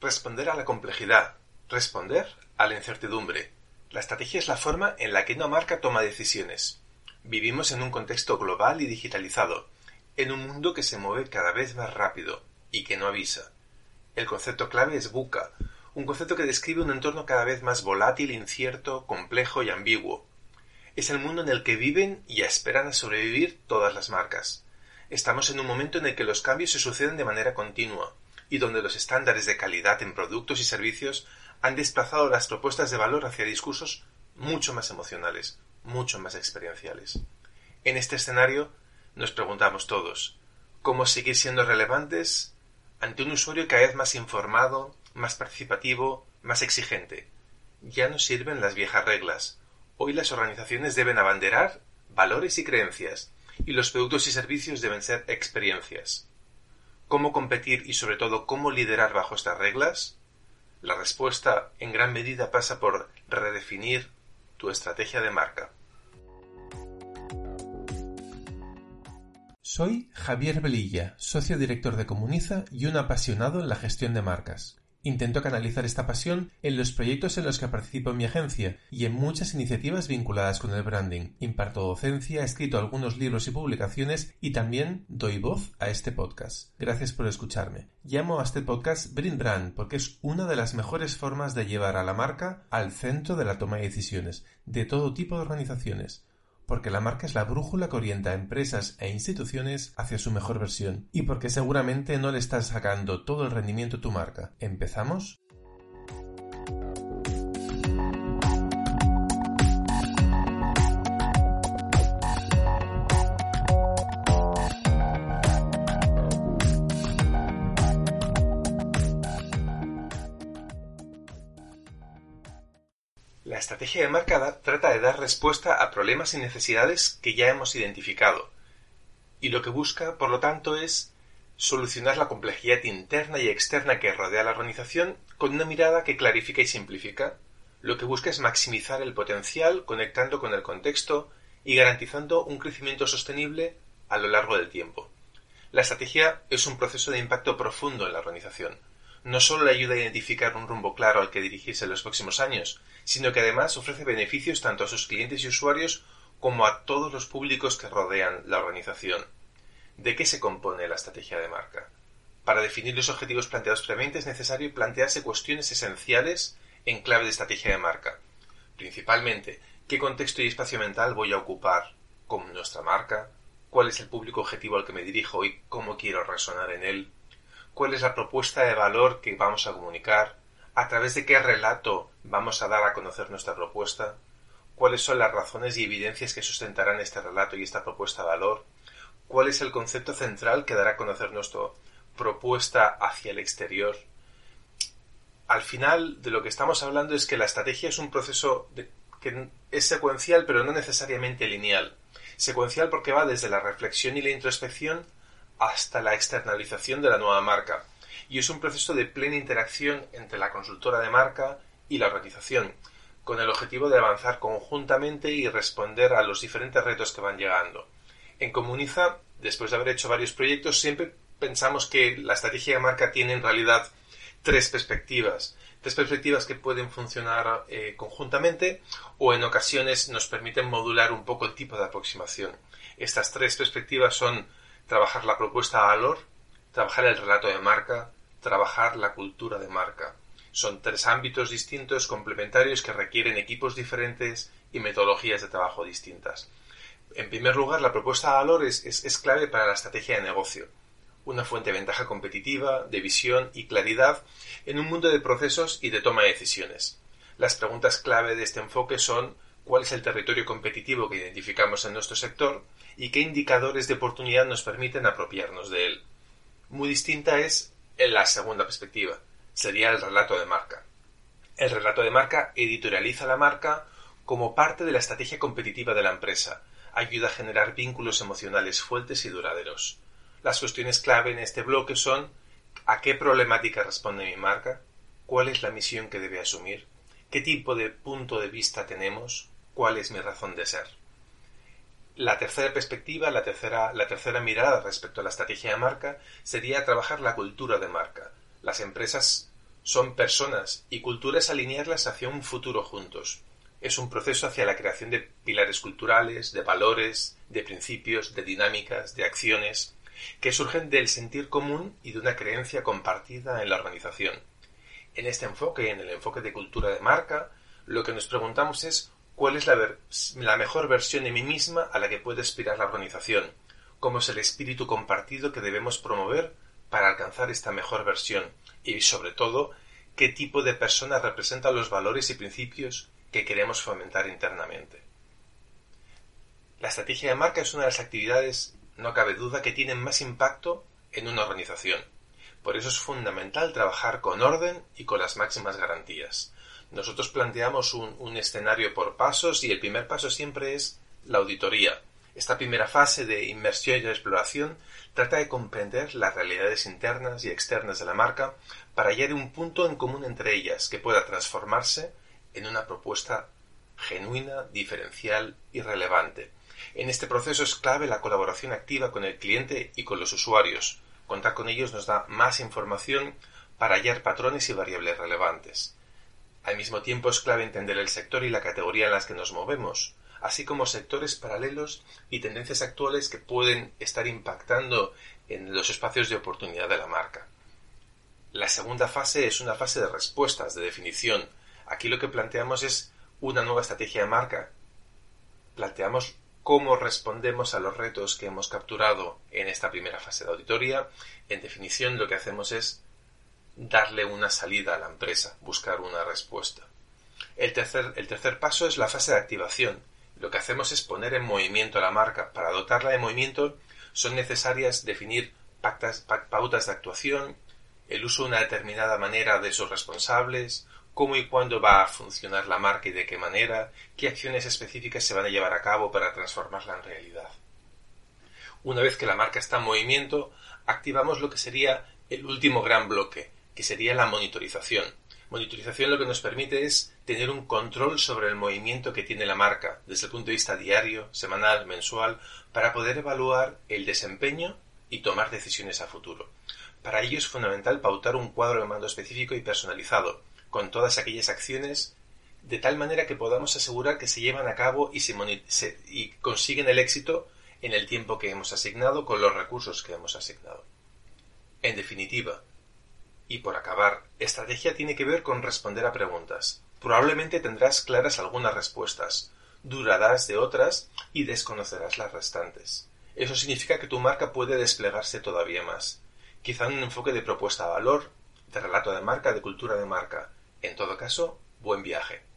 responder a la complejidad, responder a la incertidumbre. La estrategia es la forma en la que una marca toma decisiones. Vivimos en un contexto global y digitalizado, en un mundo que se mueve cada vez más rápido y que no avisa. El concepto clave es buca, un concepto que describe un entorno cada vez más volátil, incierto, complejo y ambiguo. Es el mundo en el que viven y esperan a sobrevivir todas las marcas. Estamos en un momento en el que los cambios se suceden de manera continua y donde los estándares de calidad en productos y servicios han desplazado las propuestas de valor hacia discursos mucho más emocionales, mucho más experienciales. En este escenario nos preguntamos todos, ¿cómo seguir siendo relevantes ante un usuario cada vez más informado, más participativo, más exigente? Ya no sirven las viejas reglas. Hoy las organizaciones deben abanderar valores y creencias, y los productos y servicios deben ser experiencias. ¿Cómo competir y sobre todo cómo liderar bajo estas reglas? La respuesta en gran medida pasa por redefinir tu estrategia de marca. Soy Javier Velilla, socio director de Comuniza y un apasionado en la gestión de marcas. Intento canalizar esta pasión en los proyectos en los que participo en mi agencia y en muchas iniciativas vinculadas con el branding. Imparto docencia, he escrito algunos libros y publicaciones y también doy voz a este podcast. Gracias por escucharme. Llamo a este podcast Bring Brand porque es una de las mejores formas de llevar a la marca al centro de la toma de decisiones de todo tipo de organizaciones porque la marca es la brújula que orienta a empresas e instituciones hacia su mejor versión y porque seguramente no le estás sacando todo el rendimiento a tu marca. ¿Empezamos? Estrategia de marca trata de dar respuesta a problemas y necesidades que ya hemos identificado, y lo que busca, por lo tanto, es solucionar la complejidad interna y externa que rodea la organización con una mirada que clarifica y simplifica. Lo que busca es maximizar el potencial conectando con el contexto y garantizando un crecimiento sostenible a lo largo del tiempo. La estrategia es un proceso de impacto profundo en la organización no solo le ayuda a identificar un rumbo claro al que dirigirse en los próximos años, sino que además ofrece beneficios tanto a sus clientes y usuarios como a todos los públicos que rodean la organización. ¿De qué se compone la estrategia de marca? Para definir los objetivos planteados previamente es necesario plantearse cuestiones esenciales en clave de estrategia de marca. Principalmente, ¿qué contexto y espacio mental voy a ocupar con nuestra marca? ¿Cuál es el público objetivo al que me dirijo y cómo quiero resonar en él? Cuál es la propuesta de valor que vamos a comunicar, a través de qué relato vamos a dar a conocer nuestra propuesta, cuáles son las razones y evidencias que sustentarán este relato y esta propuesta de valor, cuál es el concepto central que dará a conocer nuestra propuesta hacia el exterior. Al final de lo que estamos hablando es que la estrategia es un proceso que es secuencial pero no necesariamente lineal. Secuencial porque va desde la reflexión y la introspección hasta la externalización de la nueva marca. Y es un proceso de plena interacción entre la consultora de marca y la organización, con el objetivo de avanzar conjuntamente y responder a los diferentes retos que van llegando. En Comuniza, después de haber hecho varios proyectos, siempre pensamos que la estrategia de marca tiene en realidad tres perspectivas. Tres perspectivas que pueden funcionar eh, conjuntamente o en ocasiones nos permiten modular un poco el tipo de aproximación. Estas tres perspectivas son trabajar la propuesta de valor, trabajar el relato de marca, trabajar la cultura de marca. Son tres ámbitos distintos, complementarios, que requieren equipos diferentes y metodologías de trabajo distintas. En primer lugar, la propuesta de valor es, es, clave para la estrategia de negocio. Una fuente de ventaja competitiva, de visión y claridad en un mundo de procesos y de toma de decisiones. Las preguntas clave de este enfoque son cuál es el territorio competitivo que identificamos en nuestro sector y qué indicadores de oportunidad nos permiten apropiarnos de él. Muy distinta es la segunda perspectiva, sería el relato de marca. El relato de marca editorializa la marca como parte de la estrategia competitiva de la empresa, ayuda a generar vínculos emocionales fuertes y duraderos. Las cuestiones clave en este bloque son ¿a qué problemática responde mi marca? ¿Cuál es la misión que debe asumir? ¿Qué tipo de punto de vista tenemos? Cuál es mi razón de ser. La tercera perspectiva, la tercera, la tercera mirada respecto a la estrategia de marca sería trabajar la cultura de marca. Las empresas Son personas y culturas alinearlas hacia un futuro juntos. Es un proceso hacia la creación de pilares culturales, de valores, de principios, de dinámicas, de acciones, que surgen del sentir común y de una creencia compartida en la organización. En este enfoque, en el enfoque de cultura de marca, lo que nos preguntamos es cuál es la, mejor versión de mí misma a la que puede aspirar la organización, cómo es el espíritu compartido que debemos promover para alcanzar esta mejor versión y, sobre todo, qué tipo de persona representan los valores y principios que queremos fomentar internamente. La estrategia de marca es una de las actividades, no cabe duda, que tienen más impacto en una organización. Por eso es fundamental trabajar con orden y con las máximas garantías. Nosotros planteamos un, escenario por pasos y el primer paso siempre es la auditoría, esta primera fase de inmersión y exploración trata de comprender las realidades internas y externas de la marca para hallar un punto en común entre ellas que pueda transformarse en una propuesta genuina, diferencial y relevante. En este proceso es clave la colaboración activa con el cliente y con los usuarios. Contar con ellos nos da más información para hallar patrones y variables relevantes. Al mismo tiempo es clave entender el sector y la categoría en las que nos movemos, así como sectores paralelos y tendencias actuales que pueden estar impactando en los espacios de oportunidad de la marca. La segunda fase es una fase de respuestas, de definición. Aquí lo que planteamos es una nueva estrategia de marca. Planteamos cómo respondemos a los retos que hemos capturado en esta primera fase de auditoría. En definición, lo que hacemos es darle una salida a la empresa, buscar una respuesta. El tercer, el tercer paso es la fase de activación, lo que hacemos es poner en movimiento la marca. Para dotarla de movimiento son necesarias definir pautas de actuación, el uso de una determinada manera de sus responsables, cómo y cuándo va a funcionar la marca y de qué manera, qué acciones específicas se van a llevar a cabo para transformarla en realidad. Una vez que la marca está en movimiento, activamos lo que sería el último gran bloque, que sería la monitorización. Monitorización lo que nos permite es tener un control sobre el movimiento que tiene la marca desde el punto de vista diario, semanal, mensual, para poder evaluar el desempeño y tomar decisiones a futuro. Para ello es fundamental pautar un cuadro de mando específico y personalizado, con todas aquellas acciones, de tal manera que podamos asegurar que se llevan a cabo y, consiguen el éxito en el tiempo que hemos asignado con los recursos que hemos asignado. En definitiva, y por acabar, estrategia tiene que ver con responder a preguntas. Probablemente tendrás claras algunas respuestas, durarás de otras y desconocerás las restantes. Eso significa que tu marca puede desplegarse todavía más. Quizá un enfoque de propuesta a valor, de relato de marca, de cultura de marca. En todo caso, buen viaje.